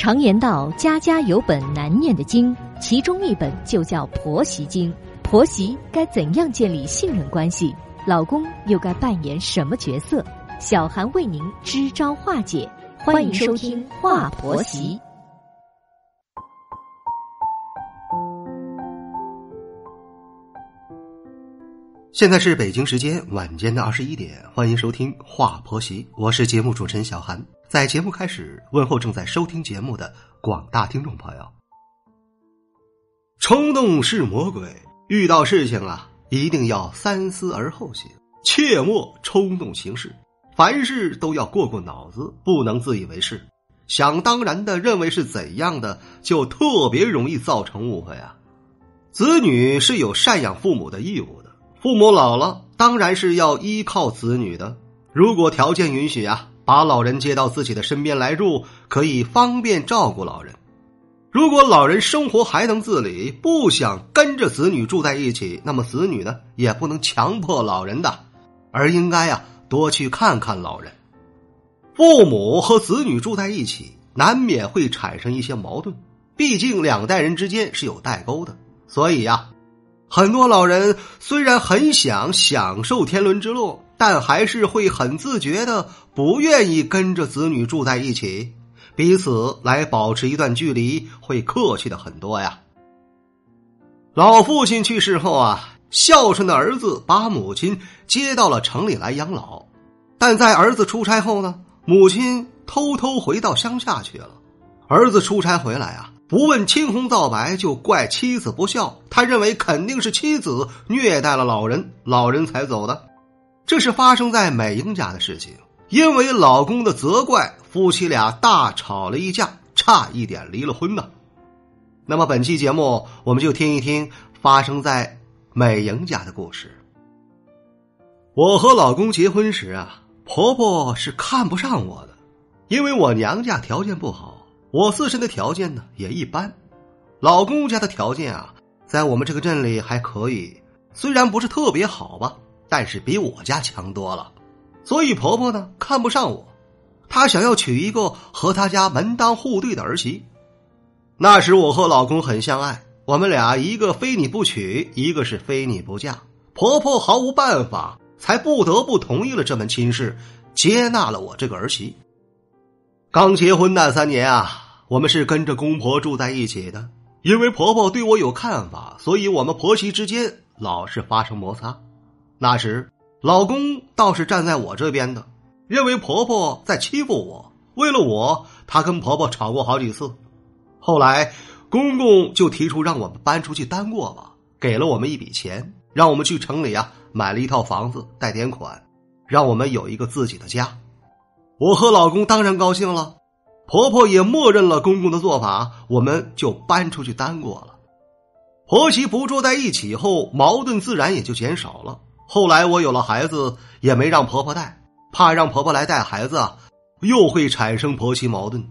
常言道：“家家有本难念的经”，其中一本就叫婆媳经。婆媳该怎样建立信任关系？老公又该扮演什么角色？小韩为您支招化解。欢迎收听《话婆媳》。现在是北京时间晚间的二十一点，欢迎收听《话婆媳》，我是节目主持人小韩。在节目开始，问候正在收听节目的广大听众朋友。冲动是魔鬼，遇到事情啊，一定要三思而后行，切莫冲动行事。凡事都要过过脑子，不能自以为是，想当然的认为是怎样的，就特别容易造成误会啊。子女是有赡养父母的义务的，父母老了，当然是要依靠子女的。如果条件允许啊。把老人接到自己的身边来住，可以方便照顾老人。如果老人生活还能自理，不想跟着子女住在一起，那么子女呢也不能强迫老人的，而应该呀多去看看老人。父母和子女住在一起，难免会产生一些矛盾，毕竟两代人之间是有代沟的。所以呀，很多老人虽然很想享受天伦之乐。但还是会很自觉的，不愿意跟着子女住在一起，彼此来保持一段距离，会客气的很多呀。老父亲去世后啊，孝顺的儿子把母亲接到了城里来养老，但在儿子出差后呢，母亲偷偷回到乡下去了。儿子出差回来啊，不问青红皂白，就怪妻子不孝，他认为肯定是妻子虐待了老人，老人才走的。这是发生在美英家的事情，因为老公的责怪，夫妻俩大吵了一架，差一点离了婚呢。那么本期节目，我们就听一听发生在美英家的故事。我和老公结婚时啊，婆婆是看不上我的，因为我娘家条件不好，我自身的条件呢也一般。老公家的条件啊，在我们这个镇里还可以，虽然不是特别好吧。但是比我家强多了，所以婆婆呢看不上我，她想要娶一个和她家门当户对的儿媳。那时我和老公很相爱，我们俩一个非你不娶，一个是非你不嫁。婆婆毫无办法，才不得不同意了这门亲事，接纳了我这个儿媳。刚结婚那三年啊，我们是跟着公婆住在一起的，因为婆婆对我有看法，所以我们婆媳之间老是发生摩擦。那时，老公倒是站在我这边的，认为婆婆在欺负我。为了我，他跟婆婆吵过好几次。后来，公公就提出让我们搬出去单过吧，给了我们一笔钱，让我们去城里啊买了一套房子，贷点款，让我们有一个自己的家。我和老公当然高兴了，婆婆也默认了公公的做法，我们就搬出去单过了。婆媳不住在一起后，矛盾自然也就减少了。后来我有了孩子，也没让婆婆带，怕让婆婆来带孩子啊，又会产生婆媳矛盾。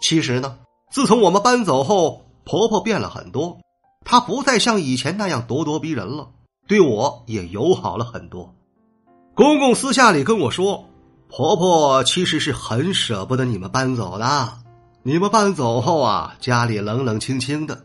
其实呢，自从我们搬走后，婆婆变了很多，她不再像以前那样咄咄逼人了，对我也友好了很多。公公私下里跟我说，婆婆其实是很舍不得你们搬走的，你们搬走后啊，家里冷冷清清的，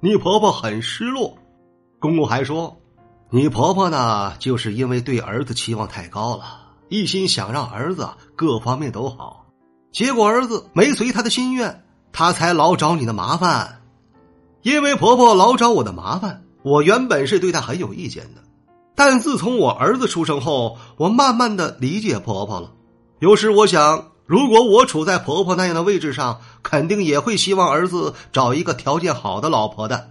你婆婆很失落。公公还说。你婆婆呢，就是因为对儿子期望太高了，一心想让儿子各方面都好，结果儿子没随她的心愿，她才老找你的麻烦。因为婆婆老找我的麻烦，我原本是对她很有意见的，但自从我儿子出生后，我慢慢的理解婆婆了。有时我想，如果我处在婆婆那样的位置上，肯定也会希望儿子找一个条件好的老婆的。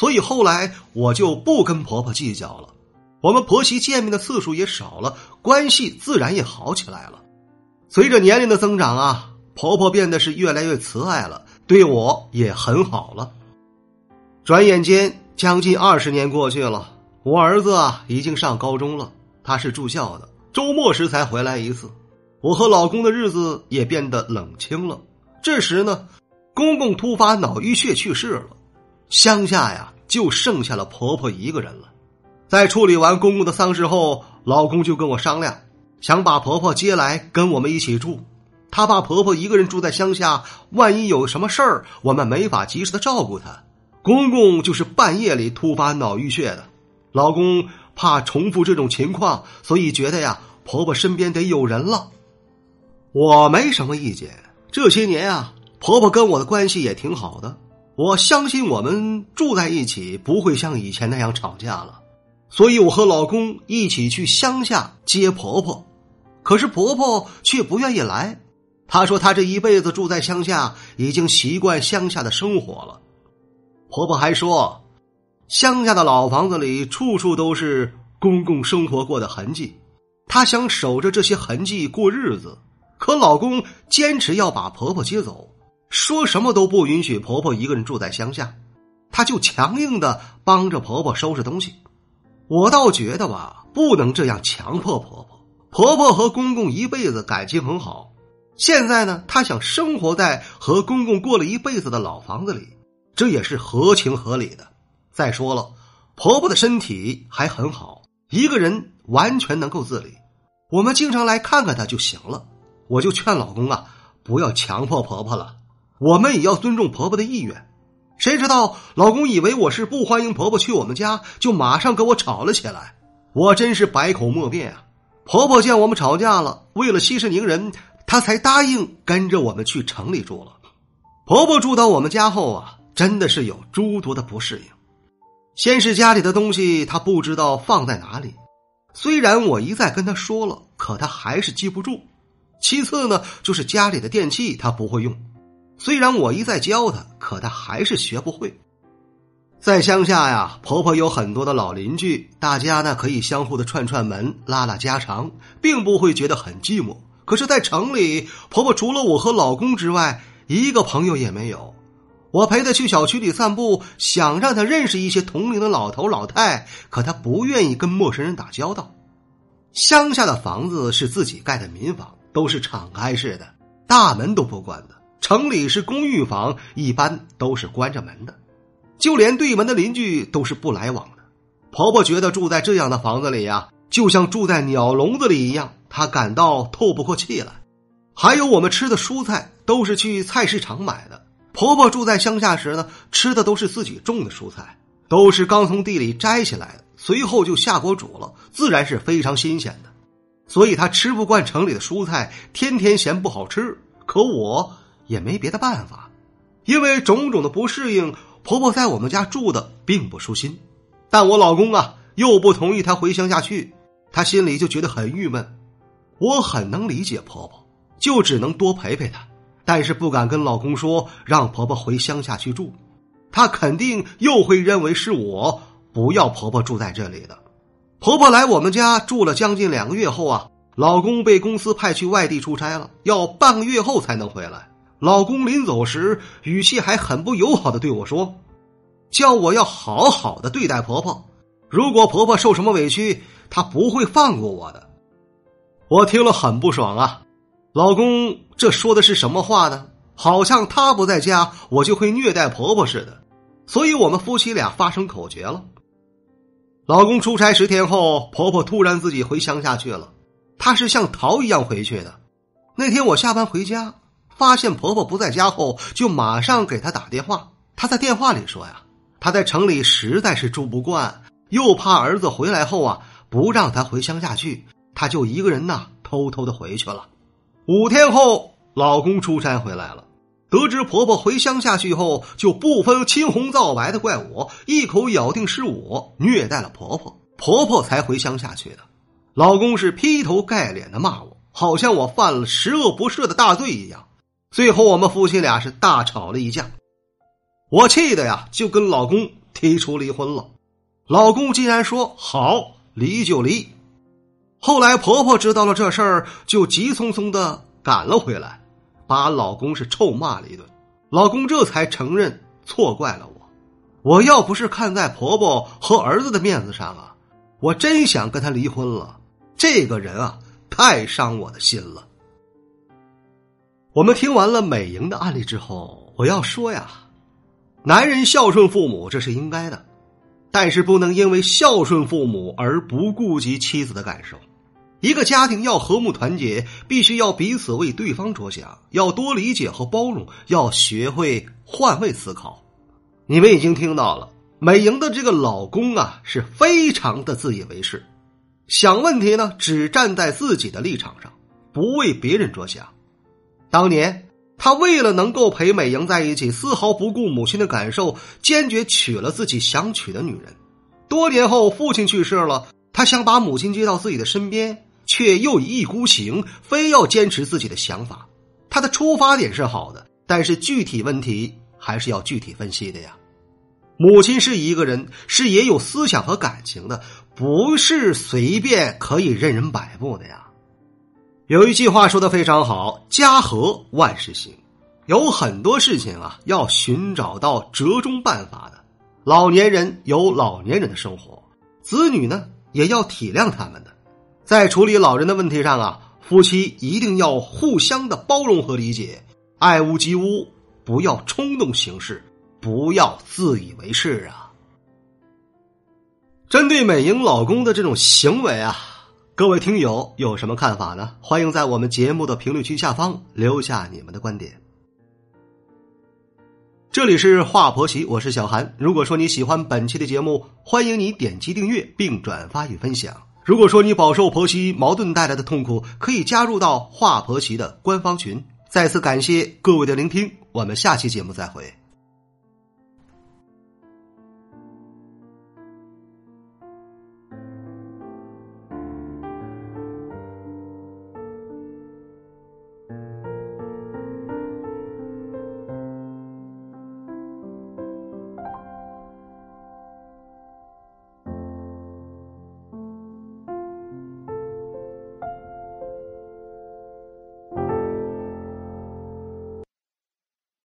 所以后来我就不跟婆婆计较了，我们婆媳见面的次数也少了，关系自然也好起来了。随着年龄的增长啊，婆婆变得是越来越慈爱了，对我也很好了。转眼间将近二十年过去了，我儿子啊已经上高中了，他是住校的，周末时才回来一次。我和老公的日子也变得冷清了。这时呢，公公突发脑淤血去世了。乡下呀，就剩下了婆婆一个人了。在处理完公公的丧事后，老公就跟我商量，想把婆婆接来跟我们一起住。她怕婆婆一个人住在乡下，万一有什么事儿，我们没法及时的照顾她。公公就是半夜里突发脑淤血的，老公怕重复这种情况，所以觉得呀，婆婆身边得有人了。我没什么意见，这些年啊，婆婆跟我的关系也挺好的，我相信我们住在一起不会像以前那样吵架了，所以我和老公一起去乡下接婆婆。可是婆婆却不愿意来，她说她这一辈子住在乡下，已经习惯乡下的生活了。婆婆还说，乡下的老房子里处处都是公公生活过的痕迹，她想守着这些痕迹过日子。可老公坚持要把婆婆接走，说什么都不允许婆婆一个人住在乡下，他就强硬的帮着婆婆收拾东西。我倒觉得吧，不能这样强迫婆婆。婆婆和公公一辈子感情很好，现在呢，她想生活在和公公过了一辈子的老房子里，这也是合情合理的。再说了，婆婆的身体还很好，一个人完全能够自理，我们经常来看看她就行了。我就劝老公啊，不要强迫婆婆了，我们也要尊重婆婆的意愿。谁知道老公以为我是不欢迎婆婆去我们家，就马上跟我吵了起来。我真是百口莫辩啊！婆婆见我们吵架了，为了息事宁人，她才答应跟着我们去城里住了。婆婆住到我们家后啊，真的是有诸多的不适应。先是家里的东西她不知道放在哪里，虽然我一再跟她说了，可她还是记不住。其次呢，就是家里的电器他不会用，虽然我一再教他，可他还是学不会。在乡下呀，婆婆有很多的老邻居，大家呢可以相互的串串门、拉拉家常，并不会觉得很寂寞。可是，在城里，婆婆除了我和老公之外，一个朋友也没有。我陪她去小区里散步，想让她认识一些同龄的老头老太，可她不愿意跟陌生人打交道。乡下的房子是自己盖的民房。都是敞开式的，大门都不关的。城里是公寓房，一般都是关着门的，就连对门的邻居都是不来往的。婆婆觉得住在这样的房子里呀，就像住在鸟笼子里一样，她感到透不过气来。还有我们吃的蔬菜都是去菜市场买的。婆婆住在乡下时呢，吃的都是自己种的蔬菜，都是刚从地里摘下来的，随后就下锅煮了，自然是非常新鲜的。所以她吃不惯城里的蔬菜，天天嫌不好吃。可我也没别的办法，因为种种的不适应，婆婆在我们家住的并不舒心。但我老公啊，又不同意她回乡下去，她心里就觉得很郁闷。我很能理解婆婆，就只能多陪陪她，但是不敢跟老公说让婆婆回乡下去住，她肯定又会认为是我不要婆婆住在这里的。婆婆来我们家住了将近两个月后啊，老公被公司派去外地出差了，要半个月后才能回来。老公临走时语气还很不友好的对我说：“叫我要好好的对待婆婆，如果婆婆受什么委屈，她不会放过我的。”我听了很不爽啊，老公这说的是什么话呢？好像他不在家，我就会虐待婆婆似的，所以我们夫妻俩发生口角了。老公出差十天后，婆婆突然自己回乡下去了。她是像逃一样回去的。那天我下班回家，发现婆婆不在家后，就马上给她打电话。她在电话里说呀，她在城里实在是住不惯，又怕儿子回来后啊不让她回乡下去，她就一个人呐偷偷的回去了。五天后，老公出差回来了。得知婆婆回乡下去后，就不分青红皂白的怪我，一口咬定是我虐待了婆婆，婆婆才回乡下去的。老公是劈头盖脸的骂我，好像我犯了十恶不赦的大罪一样。最后我们夫妻俩是大吵了一架，我气的呀就跟老公提出离婚了。老公竟然说好离就离。后来婆婆知道了这事儿，就急匆匆的赶了回来。把老公是臭骂了一顿，老公这才承认错怪了我。我要不是看在婆婆和儿子的面子上啊，我真想跟他离婚了。这个人啊，太伤我的心了。我们听完了美莹的案例之后，我要说呀，男人孝顺父母这是应该的，但是不能因为孝顺父母而不顾及妻子的感受。一个家庭要和睦团结，必须要彼此为对方着想，要多理解和包容，要学会换位思考。你们已经听到了，美莹的这个老公啊，是非常的自以为是，想问题呢，只站在自己的立场上，不为别人着想。当年他为了能够陪美莹在一起，丝毫不顾母亲的感受，坚决娶了自己想娶的女人。多年后，父亲去世了，他想把母亲接到自己的身边。却又一意孤行，非要坚持自己的想法。他的出发点是好的，但是具体问题还是要具体分析的呀。母亲是一个人，是也有思想和感情的，不是随便可以任人摆布的呀。有一句话说的非常好：“家和万事兴。”有很多事情啊，要寻找到折中办法的。老年人有老年人的生活，子女呢也要体谅他们的。在处理老人的问题上啊，夫妻一定要互相的包容和理解，爱屋及乌，不要冲动行事，不要自以为是啊。针对美英老公的这种行为啊，各位听友有什么看法呢？欢迎在我们节目的评论区下方留下你们的观点。这里是华婆媳，我是小韩。如果说你喜欢本期的节目，欢迎你点击订阅并转发与分享。如果说你饱受婆媳矛盾带来的痛苦，可以加入到华婆媳的官方群。再次感谢各位的聆听，我们下期节目再会。